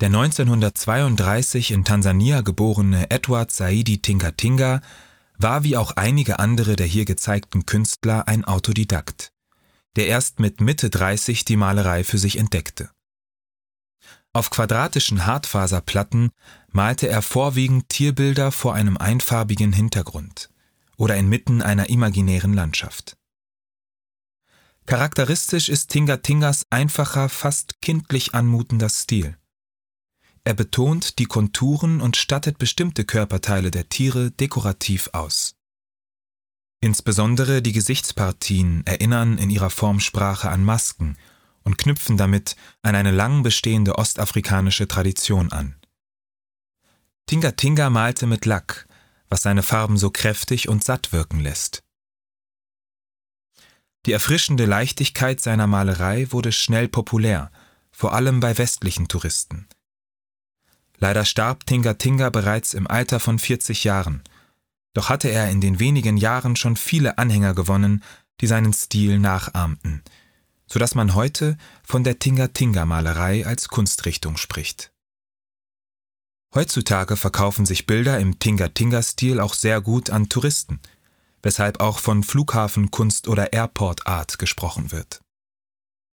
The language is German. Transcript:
Der 1932 in Tansania geborene Edward Saidi Tingatinga war wie auch einige andere der hier gezeigten Künstler ein Autodidakt, der erst mit Mitte 30 die Malerei für sich entdeckte. Auf quadratischen Hartfaserplatten malte er vorwiegend Tierbilder vor einem einfarbigen Hintergrund oder inmitten einer imaginären Landschaft. Charakteristisch ist Tingatingas einfacher, fast kindlich anmutender Stil. Er betont die Konturen und stattet bestimmte Körperteile der Tiere dekorativ aus. Insbesondere die Gesichtspartien erinnern in ihrer Formsprache an Masken und knüpfen damit an eine lang bestehende ostafrikanische Tradition an. Tinga Tinga malte mit Lack, was seine Farben so kräftig und satt wirken lässt. Die erfrischende Leichtigkeit seiner Malerei wurde schnell populär, vor allem bei westlichen Touristen. Leider starb Tinga Tinga bereits im Alter von 40 Jahren, doch hatte er in den wenigen Jahren schon viele Anhänger gewonnen, die seinen Stil nachahmten, so dass man heute von der Tinga Tinga Malerei als Kunstrichtung spricht. Heutzutage verkaufen sich Bilder im Tinga Tinga Stil auch sehr gut an Touristen, weshalb auch von Flughafenkunst oder Airport Art gesprochen wird